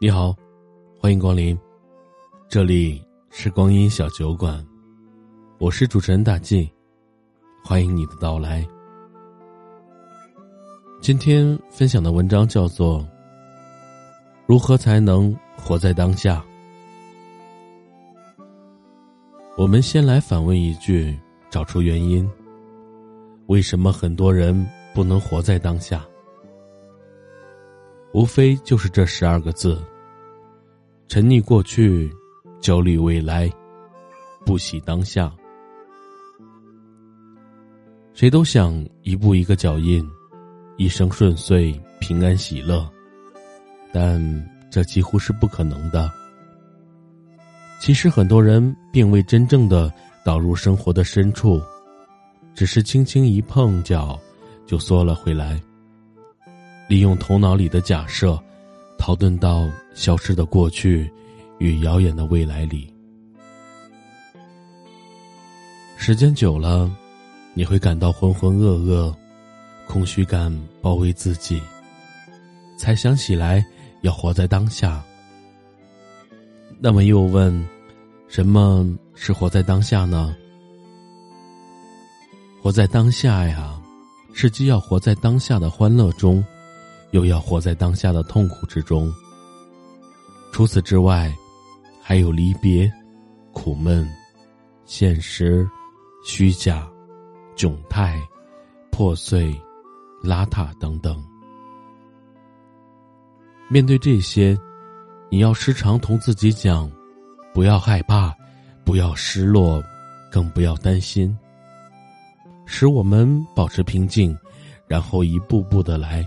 你好，欢迎光临，这里是光阴小酒馆，我是主持人大 G，欢迎你的到来。今天分享的文章叫做《如何才能活在当下》。我们先来反问一句，找出原因：为什么很多人不能活在当下？无非就是这十二个字：沉溺过去，焦虑未来，不喜当下。谁都想一步一个脚印，一生顺遂、平安喜乐，但这几乎是不可能的。其实很多人并未真正的导入生活的深处，只是轻轻一碰脚，就缩了回来。利用头脑里的假设，逃遁到消失的过去与遥远的未来里。时间久了，你会感到浑浑噩噩，空虚感包围自己，才想起来要活在当下。那么又问，什么是活在当下呢？活在当下呀，是既要活在当下的欢乐中。又要活在当下的痛苦之中。除此之外，还有离别、苦闷、现实、虚假、窘态、破碎、邋遢等等。面对这些，你要时常同自己讲：不要害怕，不要失落，更不要担心。使我们保持平静，然后一步步的来。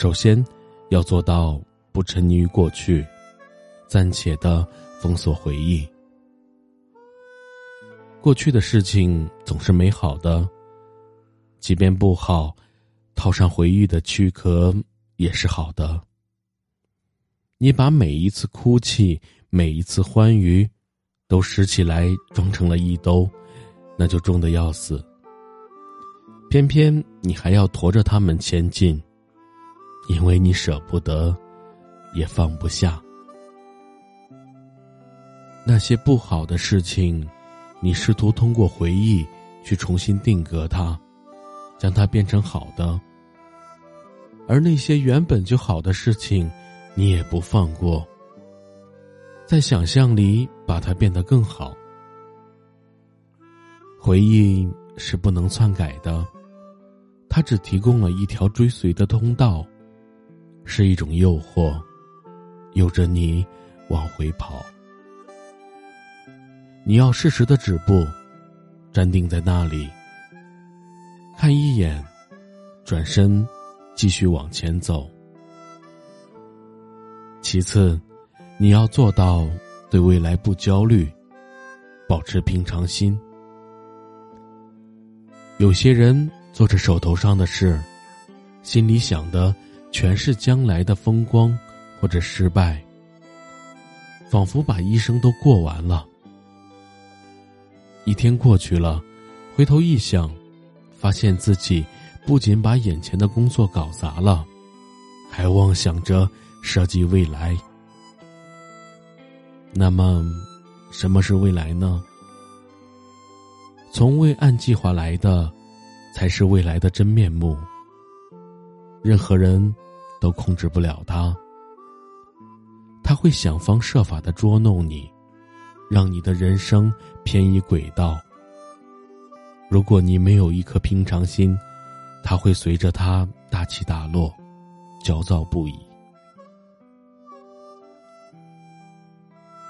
首先，要做到不沉溺于过去，暂且的封锁回忆。过去的事情总是美好的，即便不好，套上回忆的躯壳也是好的。你把每一次哭泣、每一次欢愉，都拾起来装成了一兜，那就重的要死。偏偏你还要驮着他们前进。因为你舍不得，也放不下那些不好的事情，你试图通过回忆去重新定格它，将它变成好的；而那些原本就好的事情，你也不放过，在想象里把它变得更好。回忆是不能篡改的，它只提供了一条追随的通道。是一种诱惑，诱着你往回跑。你要适时的止步，站定在那里，看一眼，转身，继续往前走。其次，你要做到对未来不焦虑，保持平常心。有些人做着手头上的事，心里想的。全是将来的风光或者失败，仿佛把一生都过完了。一天过去了，回头一想，发现自己不仅把眼前的工作搞砸了，还妄想着设计未来。那么，什么是未来呢？从未按计划来的，才是未来的真面目。任何人都控制不了他，他会想方设法的捉弄你，让你的人生偏移轨道。如果你没有一颗平常心，他会随着他大起大落，焦躁不已。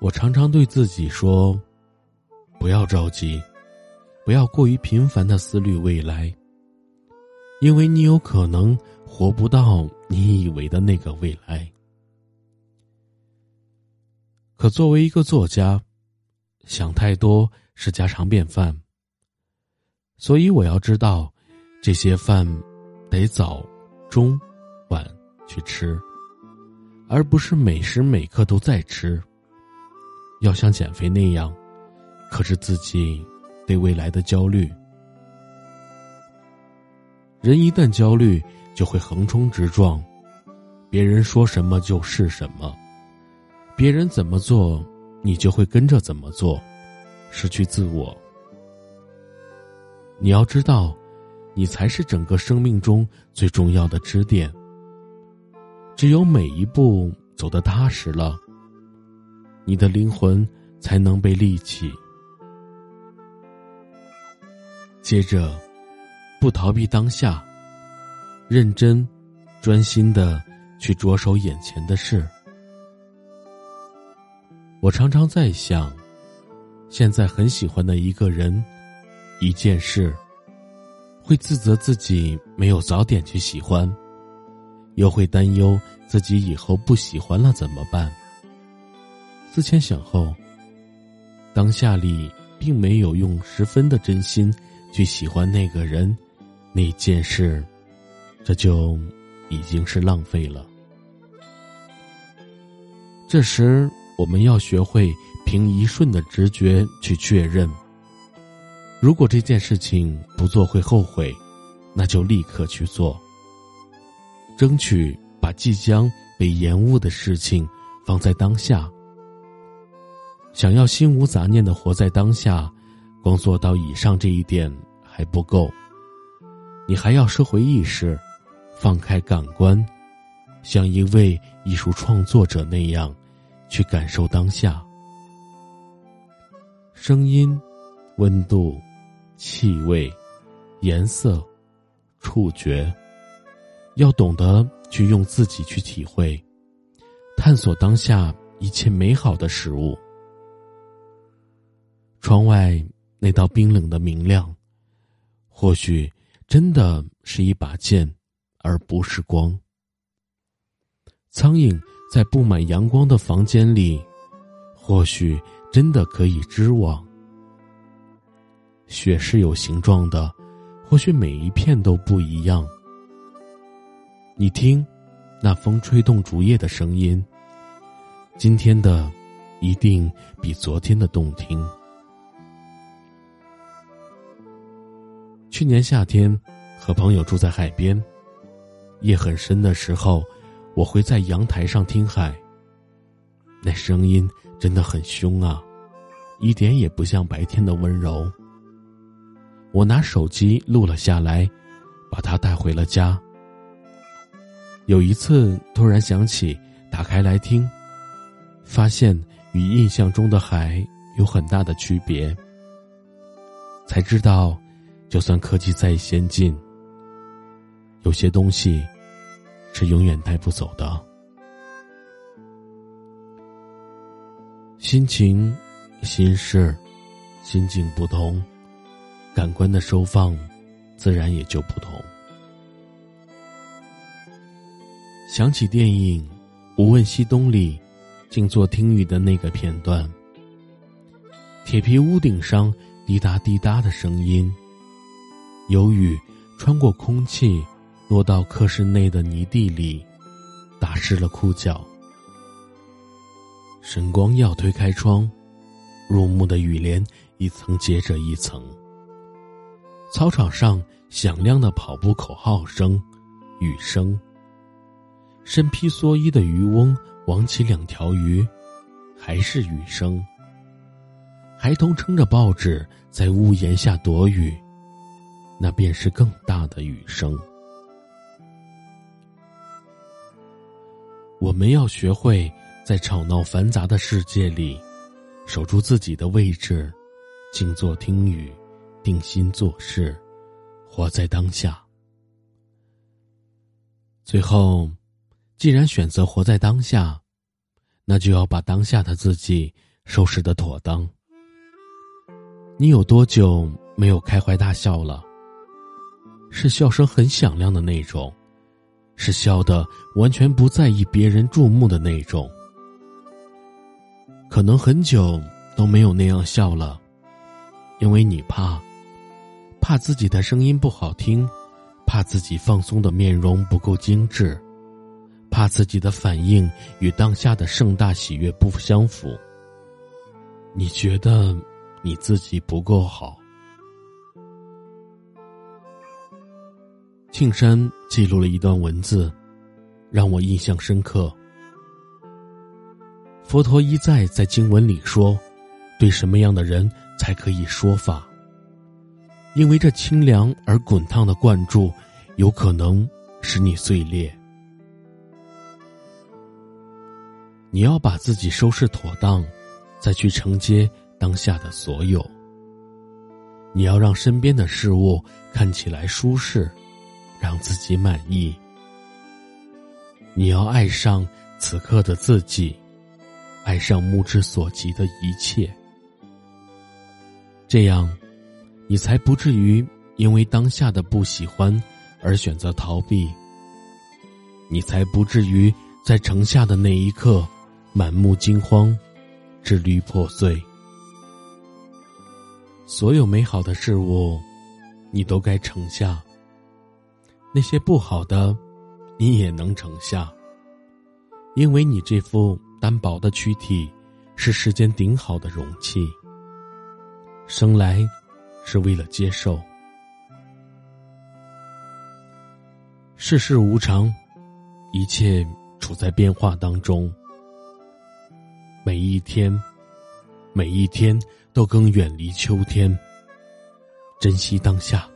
我常常对自己说：“不要着急，不要过于频繁的思虑未来。”因为你有可能活不到你以为的那个未来。可作为一个作家，想太多是家常便饭。所以我要知道，这些饭得早、中、晚去吃，而不是每时每刻都在吃。要像减肥那样，克制自己对未来的焦虑。人一旦焦虑，就会横冲直撞，别人说什么就是什么，别人怎么做，你就会跟着怎么做，失去自我。你要知道，你才是整个生命中最重要的支点。只有每一步走得踏实了，你的灵魂才能被立起。接着，不逃避当下，认真、专心的去着手眼前的事。我常常在想，现在很喜欢的一个人。一件事，会自责自己没有早点去喜欢，又会担忧自己以后不喜欢了怎么办。思前想后，当下里并没有用十分的真心去喜欢那个人、那件事，这就已经是浪费了。这时，我们要学会凭一瞬的直觉去确认。如果这件事情不做会后悔，那就立刻去做。争取把即将被延误的事情放在当下。想要心无杂念的活在当下，光做到以上这一点还不够，你还要收回意识，放开感官，像一位艺术创作者那样，去感受当下。声音，温度。气味、颜色、触觉，要懂得去用自己去体会、探索当下一切美好的事物。窗外那道冰冷的明亮，或许真的是一把剑，而不是光。苍蝇在布满阳光的房间里，或许真的可以织网。雪是有形状的，或许每一片都不一样。你听，那风吹动竹叶的声音。今天的，一定比昨天的动听。去年夏天，和朋友住在海边，夜很深的时候，我会在阳台上听海。那声音真的很凶啊，一点也不像白天的温柔。我拿手机录了下来，把它带回了家。有一次突然想起，打开来听，发现与印象中的海有很大的区别。才知道，就算科技再先进，有些东西是永远带不走的。心情、心事、心境不同。感官的收放，自然也就不同。想起电影《无问西东》里静坐听雨的那个片段，铁皮屋顶上滴答滴答的声音，有雨穿过空气，落到客室内的泥地里，打湿了裤脚。神光耀推开窗，入目的雨帘一层接着一层。操场上响亮的跑步口号声，雨声。身披蓑衣的渔翁网起两条鱼，还是雨声。孩童撑着报纸在屋檐下躲雨，那便是更大的雨声。我们要学会在吵闹繁杂的世界里，守住自己的位置，静坐听雨。定心做事，活在当下。最后，既然选择活在当下，那就要把当下的自己收拾的妥当。你有多久没有开怀大笑了？是笑声很响亮的那种，是笑的完全不在意别人注目的那种。可能很久都没有那样笑了，因为你怕。怕自己的声音不好听，怕自己放松的面容不够精致，怕自己的反应与当下的盛大喜悦不相符。你觉得你自己不够好？庆山记录了一段文字，让我印象深刻。佛陀一再在经文里说：“对什么样的人才可以说法？因为这清凉而滚烫的灌注，有可能使你碎裂。你要把自己收拾妥当，再去承接当下的所有。你要让身边的事物看起来舒适，让自己满意。你要爱上此刻的自己。”爱上目之所及的一切，这样，你才不至于因为当下的不喜欢而选择逃避。你才不至于在城下的那一刻满目惊慌，支离破碎。所有美好的事物，你都该盛下；那些不好的，你也能承下，因为你这副。单薄的躯体，是时间顶好的容器。生来，是为了接受。世事无常，一切处在变化当中。每一天，每一天都更远离秋天。珍惜当下。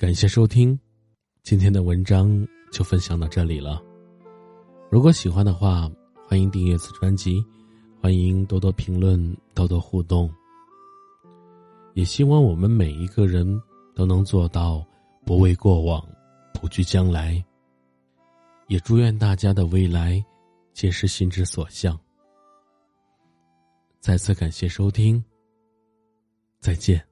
感谢收听。今天的文章就分享到这里了。如果喜欢的话，欢迎订阅此专辑，欢迎多多评论，多多互动。也希望我们每一个人都能做到不畏过往，不惧将来。也祝愿大家的未来皆是心之所向。再次感谢收听，再见。